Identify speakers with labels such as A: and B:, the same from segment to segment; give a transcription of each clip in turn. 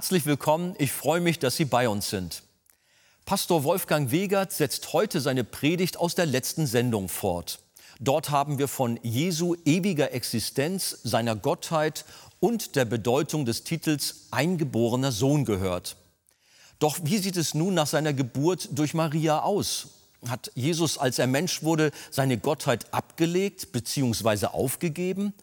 A: Herzlich willkommen, ich freue mich, dass Sie bei uns sind. Pastor Wolfgang Wegert setzt heute seine Predigt aus der letzten Sendung fort. Dort haben wir von Jesu ewiger Existenz, seiner Gottheit und der Bedeutung des Titels Eingeborener Sohn gehört. Doch wie sieht es nun nach seiner Geburt durch Maria aus? Hat Jesus, als er Mensch wurde, seine Gottheit abgelegt bzw. aufgegeben?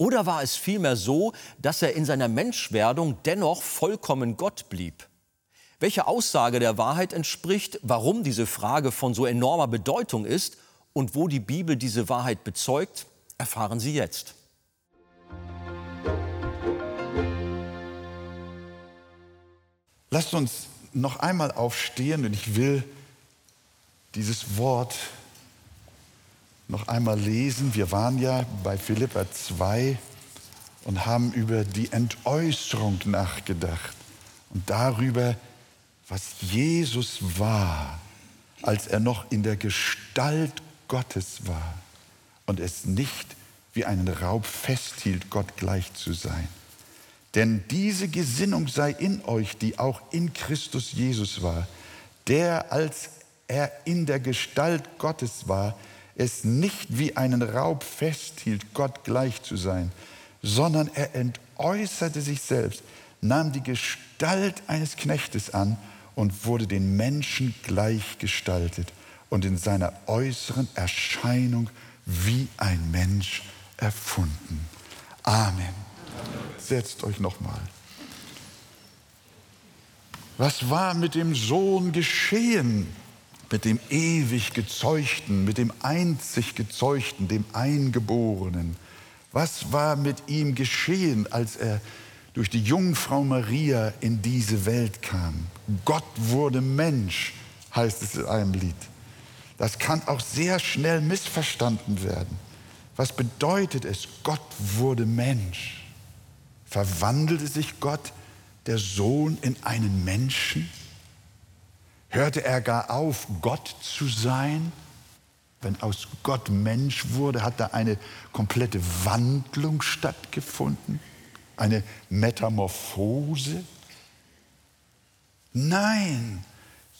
A: Oder war es vielmehr so, dass er in seiner Menschwerdung dennoch vollkommen Gott blieb? Welche Aussage der Wahrheit entspricht, warum diese Frage von so enormer Bedeutung ist und wo die Bibel diese Wahrheit bezeugt, erfahren Sie jetzt.
B: Lasst uns noch einmal aufstehen und ich will dieses Wort noch einmal lesen. Wir waren ja bei Philippa 2 und haben über die Entäußerung nachgedacht und darüber, was Jesus war, als er noch in der Gestalt Gottes war und es nicht wie einen Raub festhielt, Gott gleich zu sein. Denn diese Gesinnung sei in euch, die auch in Christus Jesus war, der, als er in der Gestalt Gottes war, es nicht wie einen Raub festhielt, Gott gleich zu sein, sondern er entäußerte sich selbst, nahm die Gestalt eines Knechtes an und wurde den Menschen gleichgestaltet und in seiner äußeren Erscheinung wie ein Mensch erfunden. Amen. Setzt euch nochmal. Was war mit dem Sohn geschehen? Mit dem ewig Gezeugten, mit dem einzig Gezeugten, dem Eingeborenen. Was war mit ihm geschehen, als er durch die Jungfrau Maria in diese Welt kam? Gott wurde Mensch, heißt es in einem Lied. Das kann auch sehr schnell missverstanden werden. Was bedeutet es? Gott wurde Mensch. Verwandelte sich Gott, der Sohn, in einen Menschen? Hörte er gar auf, Gott zu sein? Wenn aus Gott Mensch wurde, hat da eine komplette Wandlung stattgefunden? Eine Metamorphose? Nein,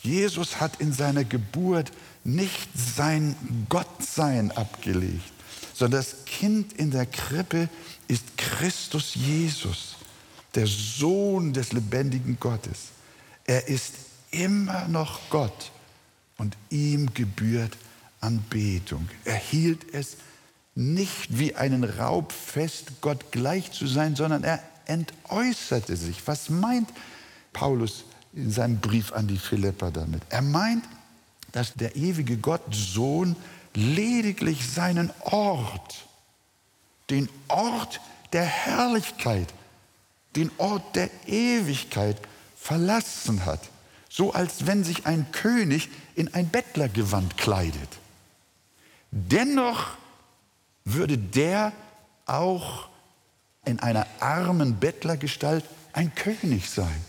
B: Jesus hat in seiner Geburt nicht sein Gottsein abgelegt, sondern das Kind in der Krippe ist Christus Jesus, der Sohn des lebendigen Gottes. Er ist immer noch Gott und ihm gebührt Anbetung. Er hielt es nicht wie einen Raub fest, Gott gleich zu sein, sondern er entäußerte sich. Was meint Paulus in seinem Brief an die Philipper damit? Er meint, dass der ewige Gott Sohn lediglich seinen Ort, den Ort der Herrlichkeit, den Ort der Ewigkeit verlassen hat so als wenn sich ein König in ein Bettlergewand kleidet. Dennoch würde der auch in einer armen Bettlergestalt ein König sein.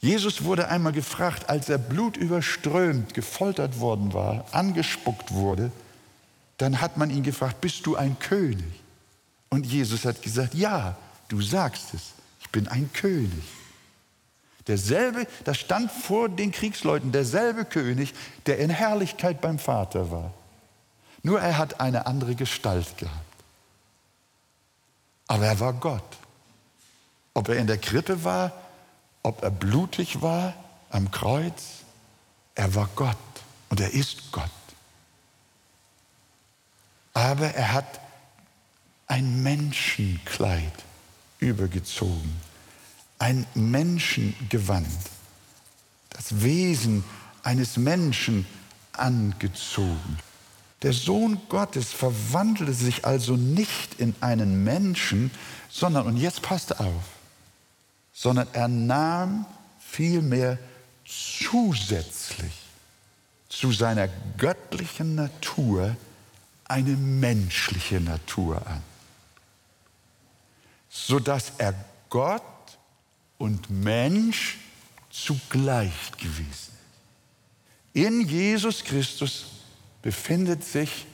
B: Jesus wurde einmal gefragt, als er blutüberströmt, gefoltert worden war, angespuckt wurde, dann hat man ihn gefragt, bist du ein König? Und Jesus hat gesagt, ja, du sagst es, ich bin ein König. Derselbe, das stand vor den Kriegsleuten, derselbe König, der in Herrlichkeit beim Vater war. Nur er hat eine andere Gestalt gehabt. Aber er war Gott. Ob er in der Krippe war, ob er blutig war am Kreuz, er war Gott und er ist Gott. Aber er hat ein Menschenkleid übergezogen ein Menschengewand, das Wesen eines Menschen angezogen. Der Sohn Gottes verwandelte sich also nicht in einen Menschen, sondern, und jetzt passt auf, sondern er nahm vielmehr zusätzlich zu seiner göttlichen Natur eine menschliche Natur an, sodass er Gott und Mensch zugleich gewesen. In Jesus Christus befindet sich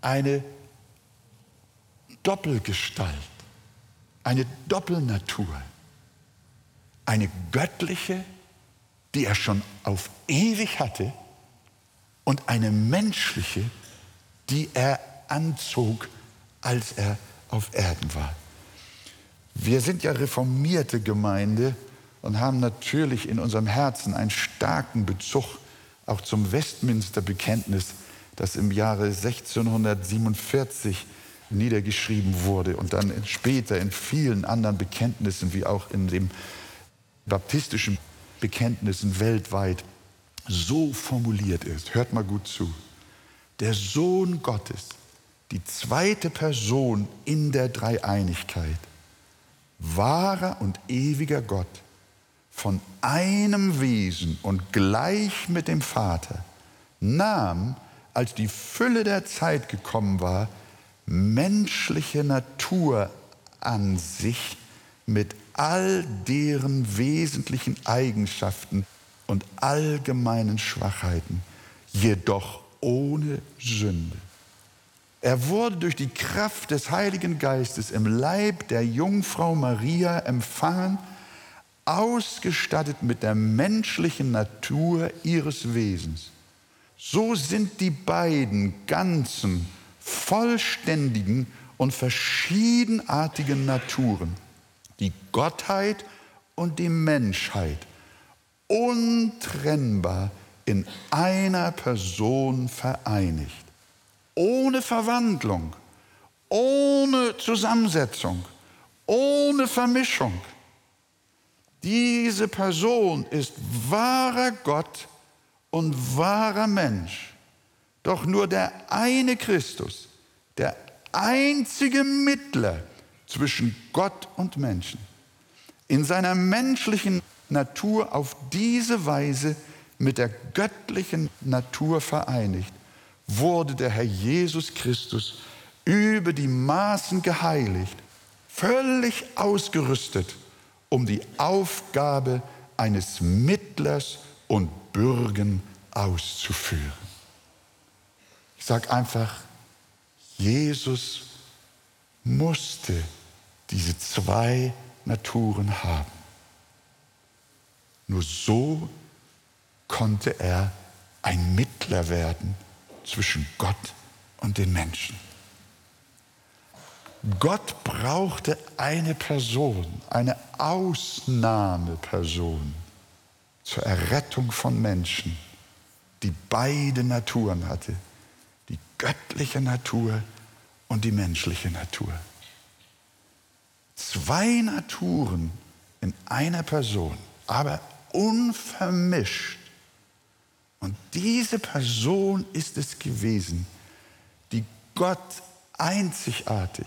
B: eine Doppelgestalt, eine Doppelnatur. eine göttliche, die er schon auf ewig hatte, und eine menschliche, die er anzog, als er auf Erden war. Wir sind ja reformierte Gemeinde und haben natürlich in unserem Herzen einen starken Bezug auch zum Westminster-Bekenntnis, das im Jahre 1647 niedergeschrieben wurde und dann später in vielen anderen Bekenntnissen, wie auch in den baptistischen Bekenntnissen weltweit so formuliert ist. Hört mal gut zu. Der Sohn Gottes, die zweite Person in der Dreieinigkeit, wahrer und ewiger Gott, von einem Wesen und gleich mit dem Vater, nahm, als die Fülle der Zeit gekommen war, menschliche Natur an sich mit all deren wesentlichen Eigenschaften und allgemeinen Schwachheiten, jedoch ohne Sünde. Er wurde durch die Kraft des Heiligen Geistes im Leib der Jungfrau Maria empfangen, ausgestattet mit der menschlichen Natur ihres Wesens. So sind die beiden ganzen, vollständigen und verschiedenartigen Naturen, die Gottheit und die Menschheit, untrennbar in einer Person vereinigt. Ohne Verwandlung, ohne Zusammensetzung, ohne Vermischung. Diese Person ist wahrer Gott und wahrer Mensch. Doch nur der eine Christus, der einzige Mittler zwischen Gott und Menschen, in seiner menschlichen Natur auf diese Weise mit der göttlichen Natur vereinigt, wurde der Herr Jesus Christus über die Maßen geheiligt, völlig ausgerüstet, um die Aufgabe eines Mittlers und Bürgen auszuführen. Ich sage einfach, Jesus musste diese zwei Naturen haben. Nur so konnte er ein Mittler werden zwischen Gott und den Menschen. Gott brauchte eine Person, eine Ausnahmeperson zur Errettung von Menschen, die beide Naturen hatte, die göttliche Natur und die menschliche Natur. Zwei Naturen in einer Person, aber unvermischt. Und diese Person ist es gewesen, die Gott einzigartig,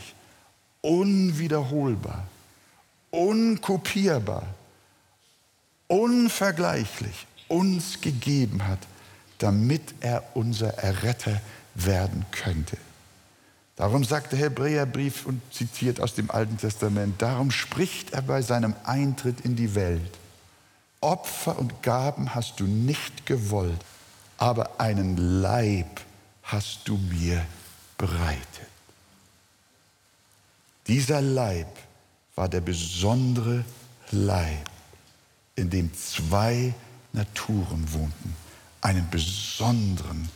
B: unwiederholbar, unkopierbar, unvergleichlich uns gegeben hat, damit er unser Erretter werden könnte. Darum sagt der Hebräerbrief und zitiert aus dem Alten Testament, darum spricht er bei seinem Eintritt in die Welt. Opfer und Gaben hast du nicht gewollt, aber einen Leib hast du mir bereitet. Dieser Leib war der besondere Leib, in dem zwei Naturen wohnten, einen besonderen,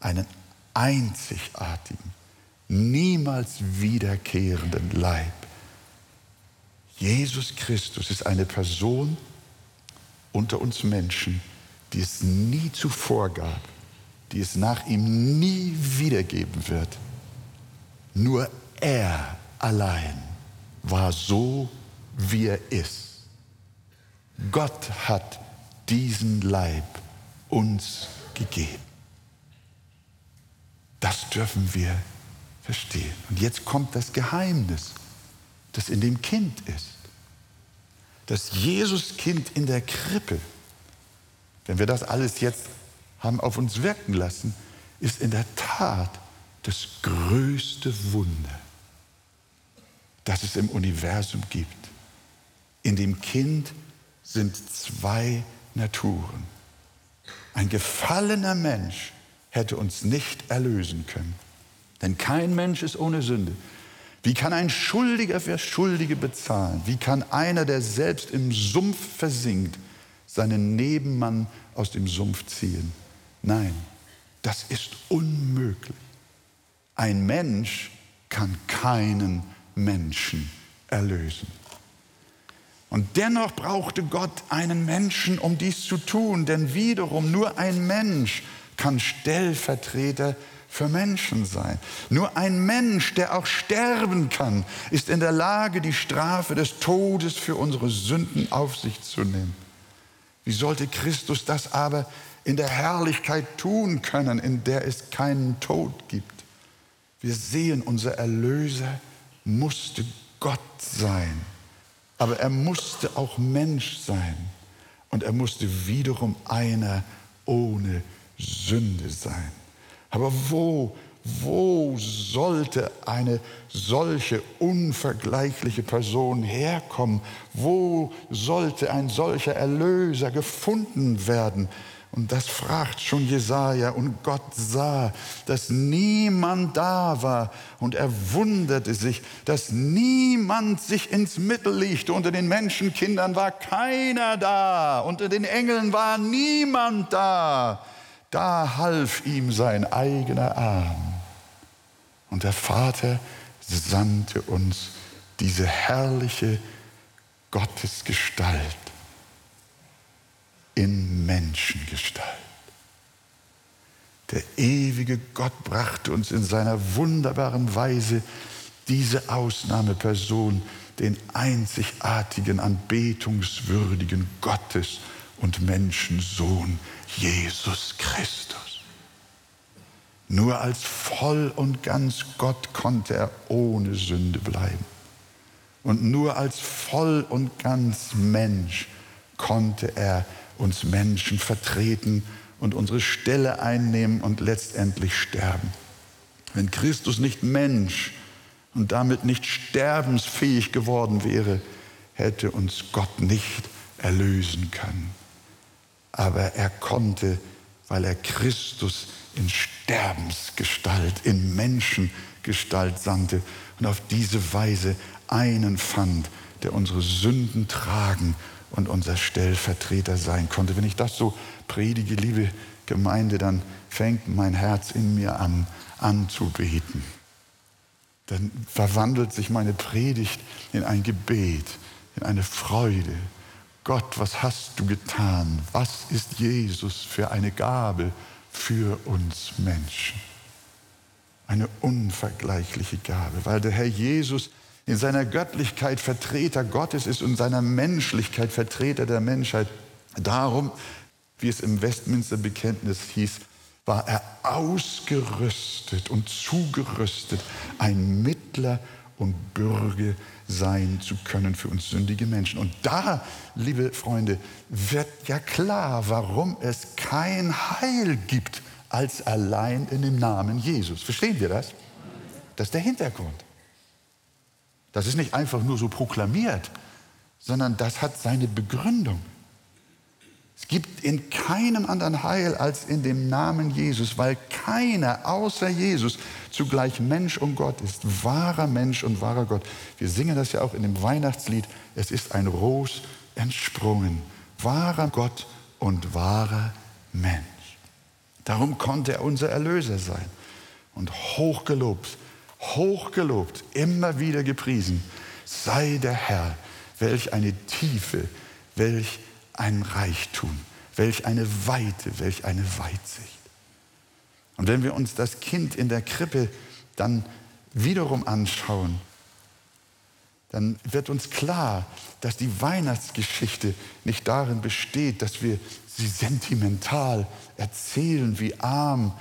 B: einen einzigartigen, niemals wiederkehrenden Leib. Jesus Christus ist eine Person, unter uns Menschen, die es nie zuvor gab, die es nach ihm nie wiedergeben wird. Nur er allein war so, wie er ist. Gott hat diesen Leib uns gegeben. Das dürfen wir verstehen. Und jetzt kommt das Geheimnis, das in dem Kind ist das Jesuskind in der Krippe, wenn wir das alles jetzt haben auf uns wirken lassen, ist in der Tat das größte Wunder, das es im Universum gibt. In dem Kind sind zwei Naturen. Ein gefallener Mensch hätte uns nicht erlösen können, denn kein Mensch ist ohne Sünde. Wie kann ein Schuldiger für Schuldige bezahlen? Wie kann einer, der selbst im Sumpf versinkt, seinen Nebenmann aus dem Sumpf ziehen? Nein, das ist unmöglich. Ein Mensch kann keinen Menschen erlösen. Und dennoch brauchte Gott einen Menschen, um dies zu tun, denn wiederum nur ein Mensch kann Stellvertreter für Menschen sein. Nur ein Mensch, der auch sterben kann, ist in der Lage, die Strafe des Todes für unsere Sünden auf sich zu nehmen. Wie sollte Christus das aber in der Herrlichkeit tun können, in der es keinen Tod gibt? Wir sehen, unser Erlöser musste Gott sein, aber er musste auch Mensch sein und er musste wiederum einer ohne Sünde sein. Aber wo, wo sollte eine solche unvergleichliche Person herkommen? Wo sollte ein solcher Erlöser gefunden werden? Und das fragt schon Jesaja. Und Gott sah, dass niemand da war. Und er wunderte sich, dass niemand sich ins Mittel legte. Unter den Menschenkindern war keiner da. Unter den Engeln war niemand da. Da half ihm sein eigener Arm. Und der Vater sandte uns diese herrliche Gottesgestalt in Menschengestalt. Der ewige Gott brachte uns in seiner wunderbaren Weise diese Ausnahmeperson, den einzigartigen, anbetungswürdigen Gottes und Menschensohn Jesus Christus. Nur als voll und ganz Gott konnte er ohne Sünde bleiben. Und nur als voll und ganz Mensch konnte er uns Menschen vertreten und unsere Stelle einnehmen und letztendlich sterben. Wenn Christus nicht Mensch und damit nicht sterbensfähig geworden wäre, hätte uns Gott nicht erlösen können aber er konnte, weil er Christus in Sterbensgestalt, in Menschengestalt sandte und auf diese Weise einen fand, der unsere Sünden tragen und unser Stellvertreter sein konnte. Wenn ich das so predige, liebe Gemeinde, dann fängt mein Herz in mir an, anzubeten. Dann verwandelt sich meine Predigt in ein Gebet, in eine Freude, Gott, was hast du getan? Was ist Jesus für eine Gabe für uns Menschen? Eine unvergleichliche Gabe, weil der Herr Jesus in seiner Göttlichkeit Vertreter Gottes ist und seiner Menschlichkeit Vertreter der Menschheit. Darum, wie es im Westminster Bekenntnis hieß, war er ausgerüstet und zugerüstet, ein Mittler und Bürger sein zu können für uns sündige Menschen. Und da, liebe Freunde, wird ja klar, warum es kein Heil gibt als allein in dem Namen Jesus. Verstehen wir das? Das ist der Hintergrund. Das ist nicht einfach nur so proklamiert, sondern das hat seine Begründung. Es gibt in keinem anderen Heil als in dem Namen Jesus, weil keiner außer Jesus zugleich Mensch und Gott ist, wahrer Mensch und wahrer Gott. Wir singen das ja auch in dem Weihnachtslied, es ist ein Ros entsprungen, wahrer Gott und wahrer Mensch. Darum konnte er unser Erlöser sein und hochgelobt, hochgelobt, immer wieder gepriesen sei der Herr, welch eine Tiefe, welch ein Reichtum, welch eine Weite, welch eine Weitsicht. Und wenn wir uns das Kind in der Krippe dann wiederum anschauen, dann wird uns klar, dass die Weihnachtsgeschichte nicht darin besteht, dass wir sie sentimental erzählen, wie arm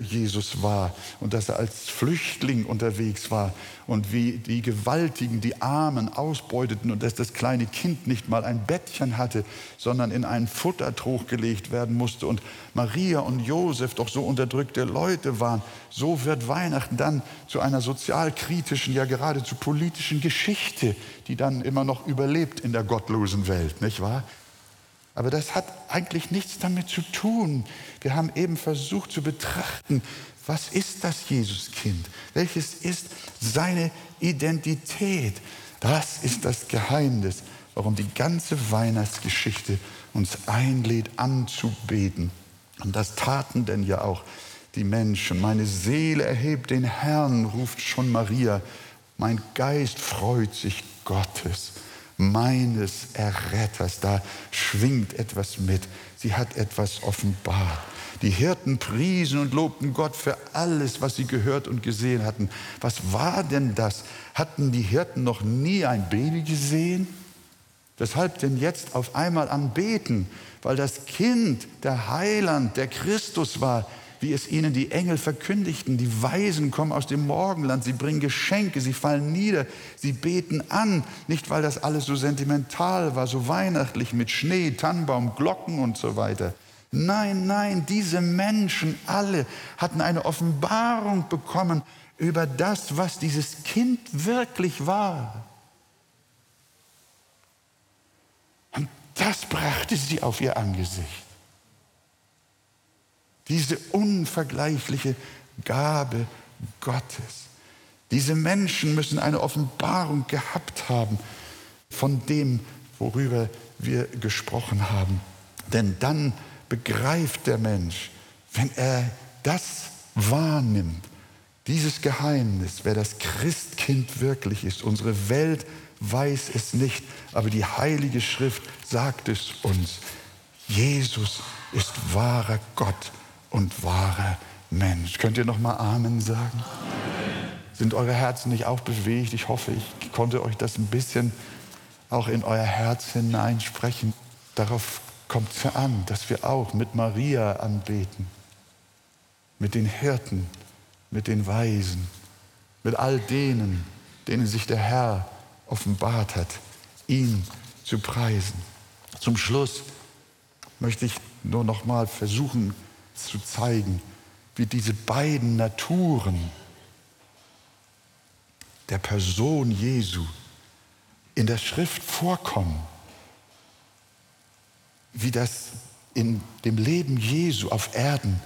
B: Jesus war und dass er als Flüchtling unterwegs war und wie die Gewaltigen die Armen ausbeuteten und dass das kleine Kind nicht mal ein Bettchen hatte, sondern in einen Futtertrog gelegt werden musste und Maria und Josef doch so unterdrückte Leute waren. So wird Weihnachten dann zu einer sozialkritischen, ja geradezu politischen Geschichte, die dann immer noch überlebt in der gottlosen Welt, nicht wahr? Aber das hat eigentlich nichts damit zu tun. Wir haben eben versucht zu betrachten, Was ist das Jesuskind? Welches ist seine Identität? Das ist das Geheimnis, warum die ganze Weihnachtsgeschichte uns einlädt anzubeten. Und das taten denn ja auch die Menschen. Meine Seele erhebt den Herrn, ruft schon Maria. Mein Geist freut sich Gottes, meines Erretters. Da schwingt etwas mit. Sie hat etwas offenbart. Die Hirten priesen und lobten Gott für alles, was sie gehört und gesehen hatten. Was war denn das? Hatten die Hirten noch nie ein Baby gesehen? Weshalb denn jetzt auf einmal anbeten? Weil das Kind, der Heiland, der Christus war, wie es ihnen die Engel verkündigten. Die Weisen kommen aus dem Morgenland, sie bringen Geschenke, sie fallen nieder, sie beten an. Nicht, weil das alles so sentimental war, so weihnachtlich mit Schnee, Tannenbaum, Glocken und so weiter. Nein, nein, diese Menschen alle hatten eine Offenbarung bekommen über das, was dieses Kind wirklich war. Und das brachte sie auf ihr Angesicht. Diese unvergleichliche Gabe Gottes. Diese Menschen müssen eine Offenbarung gehabt haben von dem, worüber wir gesprochen haben. Denn dann begreift der Mensch, wenn er das wahrnimmt, dieses Geheimnis, wer das Christkind wirklich ist. Unsere Welt weiß es nicht, aber die Heilige Schrift sagt es uns. Jesus ist wahrer Gott und wahrer Mensch. Könnt ihr noch mal Amen sagen? Amen. Sind eure Herzen nicht auch bewegt? Ich hoffe, ich konnte euch das ein bisschen auch in euer Herz hineinsprechen. Darauf kommt es an, dass wir auch mit Maria anbeten, mit den Hirten, mit den Weisen, mit all denen, denen sich der Herr offenbart hat, ihn zu preisen. Zum Schluss möchte ich nur noch mal versuchen zu zeigen, wie diese beiden Naturen der Person Jesu in der Schrift vorkommen wie das in dem Leben Jesu auf Erden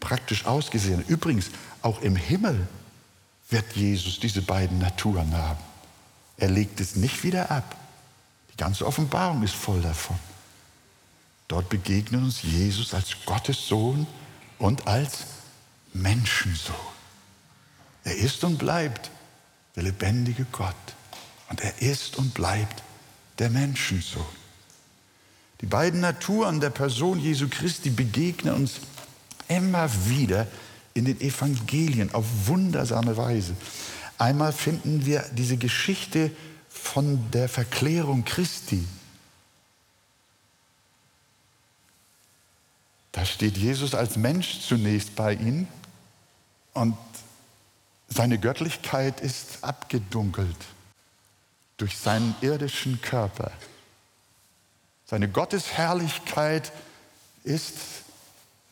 B: praktisch ausgesehen hat. Übrigens, auch im Himmel wird Jesus diese beiden Naturen haben. Er legt es nicht wieder ab. Die ganze Offenbarung ist voll davon. Dort begegnet uns Jesus als Gottes Sohn und als Menschensohn. Er ist und bleibt der lebendige Gott. Und er ist und bleibt der Menschensohn. Die beiden Naturen der Person Jesu Christi begegnen uns immer wieder in den Evangelien auf wundersame Weise. Einmal finden wir diese Geschichte von der Verklärung Christi. Da steht Jesus als Mensch zunächst bei ihnen und seine Göttlichkeit ist abgedunkelt durch seinen irdischen Körper. Seine Gottesherrlichkeit ist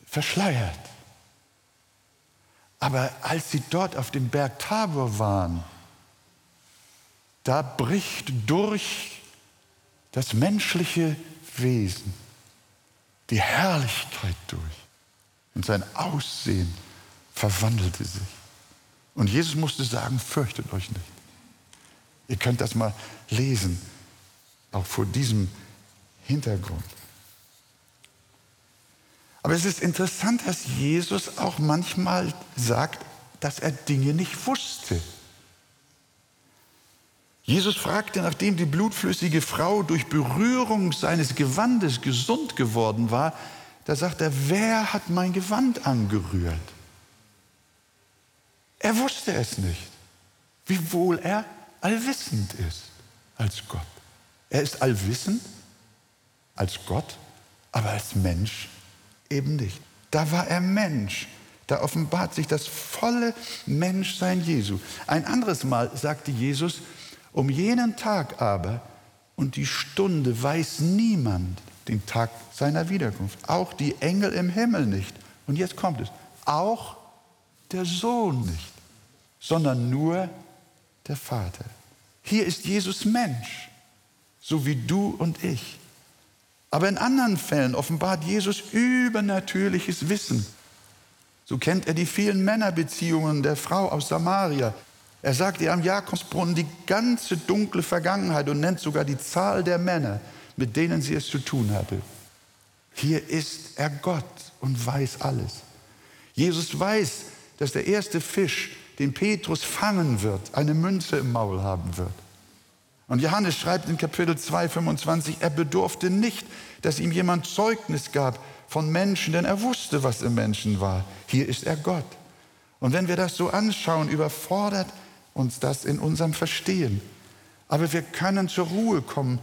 B: verschleiert. Aber als sie dort auf dem Berg Tabor waren, da bricht durch das menschliche Wesen die Herrlichkeit durch. Und sein Aussehen verwandelte sich. Und Jesus musste sagen, fürchtet euch nicht. Ihr könnt das mal lesen, auch vor diesem Hintergrund. Aber es ist interessant, dass Jesus auch manchmal sagt, dass er Dinge nicht wusste. Jesus fragte, nachdem die blutflüssige Frau durch Berührung seines Gewandes gesund geworden war, da sagt er, wer hat mein Gewand angerührt? Er wusste es nicht, wiewohl er allwissend ist als Gott. Er ist allwissend als Gott, aber als Mensch eben nicht. Da war er Mensch. Da offenbart sich das volle Menschsein Jesu. Ein anderes Mal sagte Jesus, um jenen Tag aber und die Stunde weiß niemand den Tag seiner Wiederkunft. Auch die Engel im Himmel nicht. Und jetzt kommt es. Auch der Sohn nicht, sondern nur der Vater. Hier ist Jesus Mensch, so wie du und ich. Aber in anderen Fällen offenbart Jesus übernatürliches Wissen. So kennt er die vielen Männerbeziehungen der Frau aus Samaria. Er sagt ihr am Jakobsbrunnen die ganze dunkle Vergangenheit und nennt sogar die Zahl der Männer, mit denen sie es zu tun hatte. Hier ist er Gott und weiß alles. Jesus weiß, dass der erste Fisch, den Petrus fangen wird, eine Münze im Maul haben wird. Und Johannes schreibt in Kapitel 2, 25, er bedurfte nicht, dass ihm jemand Zeugnis gab von Menschen, denn er wusste, was im Menschen war. Hier ist er Gott. Und wenn wir das so anschauen, überfordert uns das in unserem Verstehen. Aber wir können zur Ruhe kommen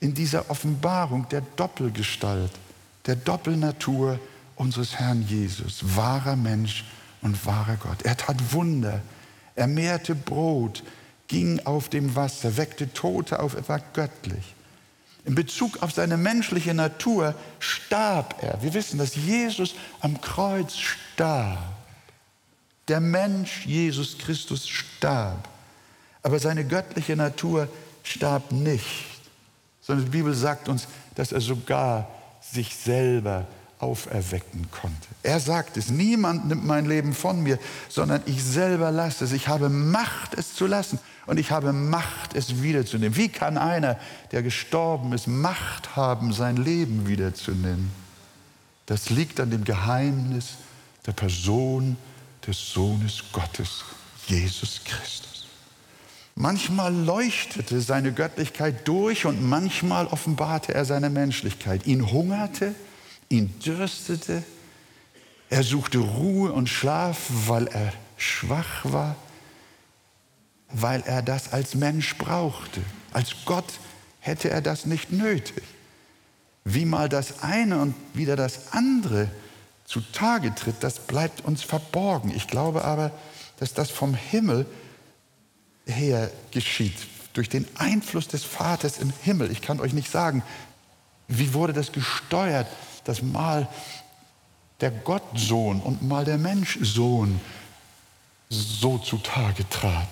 B: in dieser Offenbarung der Doppelgestalt, der Doppelnatur unseres Herrn Jesus, wahrer Mensch und wahrer Gott. Er tat Wunder, er mehrte Brot, ging auf dem Wasser, weckte Tote auf, er war göttlich. In Bezug auf seine menschliche Natur starb er. Wir wissen, dass Jesus am Kreuz starb. Der Mensch Jesus Christus starb. Aber seine göttliche Natur starb nicht, sondern die Bibel sagt uns, dass er sogar sich selber auferwecken konnte. Er sagt es, niemand nimmt mein Leben von mir, sondern ich selber lasse es. Ich habe Macht, es zu lassen und ich habe Macht, es wiederzunehmen. Wie kann einer, der gestorben ist, Macht haben, sein Leben wiederzunehmen? Das liegt an dem Geheimnis der Person des Sohnes Gottes, Jesus Christus. Manchmal leuchtete seine Göttlichkeit durch und manchmal offenbarte er seine Menschlichkeit. Ihn hungerte, ihn dürstete. Er suchte Ruhe und Schlaf, weil er schwach war, weil er das als Mensch brauchte. Als Gott hätte er das nicht nötig. Wie mal das eine und wieder das andere zutage tritt, das bleibt uns verborgen. Ich glaube aber, dass das vom Himmel her geschieht, durch den Einfluss des Vaters im Himmel. Ich kann euch nicht sagen, wie wurde das gesteuert, dass mal der Gottsohn und mal der Menschsohn so zutage trat.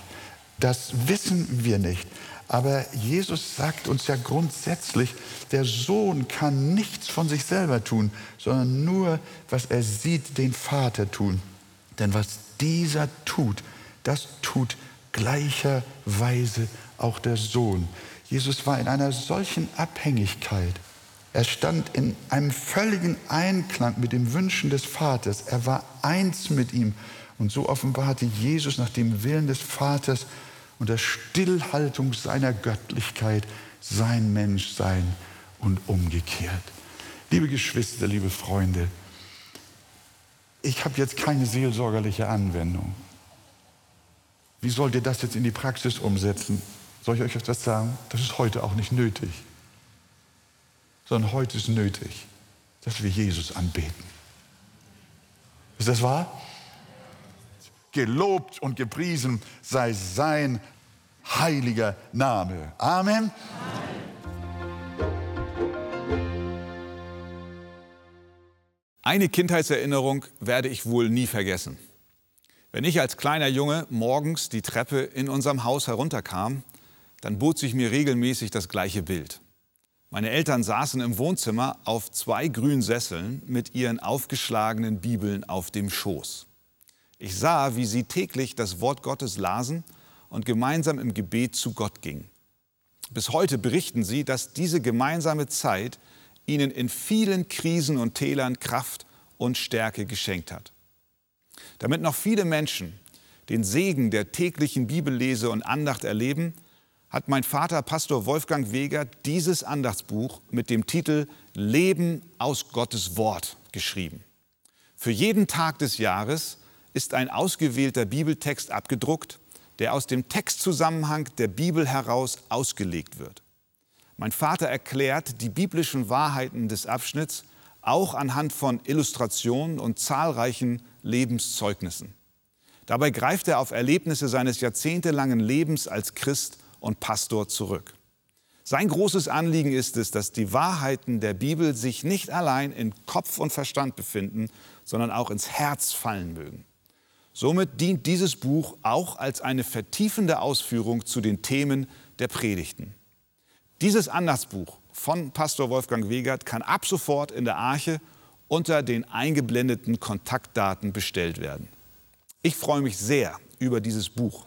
B: Das wissen wir nicht. Aber Jesus sagt uns ja grundsätzlich, der Sohn kann nichts von sich selber tun, sondern nur, was er sieht, den Vater tun. Denn was dieser tut, das tut gleicherweise auch der Sohn. Jesus war in einer solchen Abhängigkeit er stand in einem völligen Einklang mit den Wünschen des Vaters. Er war eins mit ihm. Und so offenbarte Jesus nach dem Willen des Vaters und der Stillhaltung seiner Göttlichkeit sein Menschsein und umgekehrt. Liebe Geschwister, liebe Freunde, ich habe jetzt keine seelsorgerliche Anwendung. Wie sollt ihr das jetzt in die Praxis umsetzen? Soll ich euch etwas sagen? Das ist heute auch nicht nötig sondern heute ist nötig, dass wir Jesus anbeten. Ist das wahr? Gelobt und gepriesen sei sein heiliger Name. Amen. Amen.
C: Eine Kindheitserinnerung werde ich wohl nie vergessen. Wenn ich als kleiner Junge morgens die Treppe in unserem Haus herunterkam, dann bot sich mir regelmäßig das gleiche Bild. Meine Eltern saßen im Wohnzimmer auf zwei grünen Sesseln mit ihren aufgeschlagenen Bibeln auf dem Schoß. Ich sah, wie sie täglich das Wort Gottes lasen und gemeinsam im Gebet zu Gott gingen. Bis heute berichten sie, dass diese gemeinsame Zeit ihnen in vielen Krisen und Tälern Kraft und Stärke geschenkt hat. Damit noch viele Menschen den Segen der täglichen Bibellese und Andacht erleben, hat mein Vater Pastor Wolfgang Weger dieses Andachtsbuch mit dem Titel Leben aus Gottes Wort geschrieben. Für jeden Tag des Jahres ist ein ausgewählter Bibeltext abgedruckt, der aus dem Textzusammenhang der Bibel heraus ausgelegt wird. Mein Vater erklärt die biblischen Wahrheiten des Abschnitts auch anhand von Illustrationen und zahlreichen Lebenszeugnissen. Dabei greift er auf Erlebnisse seines jahrzehntelangen Lebens als Christ und Pastor zurück. Sein großes Anliegen ist es, dass die Wahrheiten der Bibel sich nicht allein in Kopf und Verstand befinden, sondern auch ins Herz fallen mögen. Somit dient dieses Buch auch als eine vertiefende Ausführung zu den Themen der Predigten. Dieses Andachtsbuch von Pastor Wolfgang Wegert kann ab sofort in der Arche unter den eingeblendeten Kontaktdaten bestellt werden. Ich freue mich sehr über dieses Buch.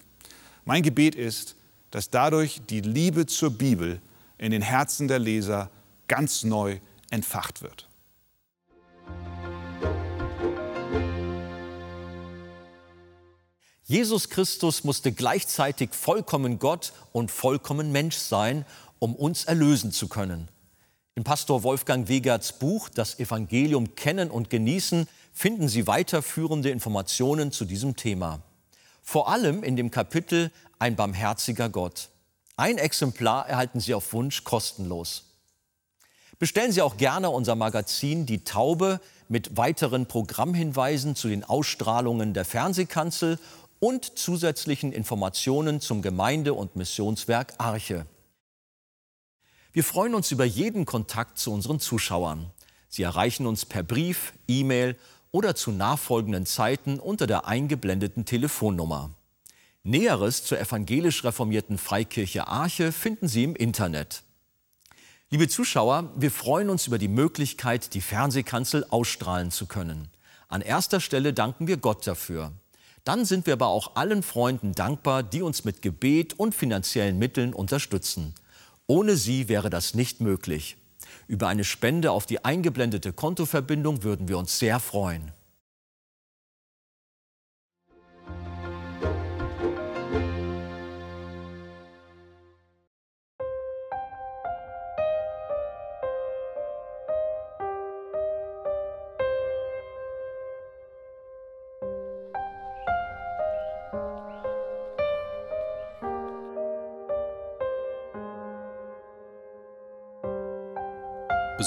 C: Mein Gebet ist, dass dadurch die Liebe zur Bibel in den Herzen der Leser ganz neu entfacht wird.
A: Jesus Christus musste gleichzeitig vollkommen Gott und vollkommen Mensch sein, um uns erlösen zu können. In Pastor Wolfgang Wegerts Buch Das Evangelium kennen und genießen finden Sie weiterführende Informationen zu diesem Thema. Vor allem in dem Kapitel Ein barmherziger Gott. Ein Exemplar erhalten Sie auf Wunsch kostenlos. Bestellen Sie auch gerne unser Magazin Die Taube mit weiteren Programmhinweisen zu den Ausstrahlungen der Fernsehkanzel und zusätzlichen Informationen zum Gemeinde- und Missionswerk Arche. Wir freuen uns über jeden Kontakt zu unseren Zuschauern. Sie erreichen uns per Brief, E-Mail oder zu nachfolgenden Zeiten unter der eingeblendeten Telefonnummer. Näheres zur evangelisch reformierten Freikirche Arche finden Sie im Internet. Liebe Zuschauer, wir freuen uns über die Möglichkeit, die Fernsehkanzel ausstrahlen zu können. An erster Stelle danken wir Gott dafür. Dann sind wir aber auch allen Freunden dankbar, die uns mit Gebet und finanziellen Mitteln unterstützen. Ohne sie wäre das nicht möglich. Über eine Spende auf die eingeblendete Kontoverbindung würden wir uns sehr freuen.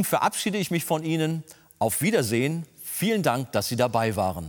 A: Nun verabschiede ich mich von Ihnen. Auf Wiedersehen. Vielen Dank, dass Sie dabei waren.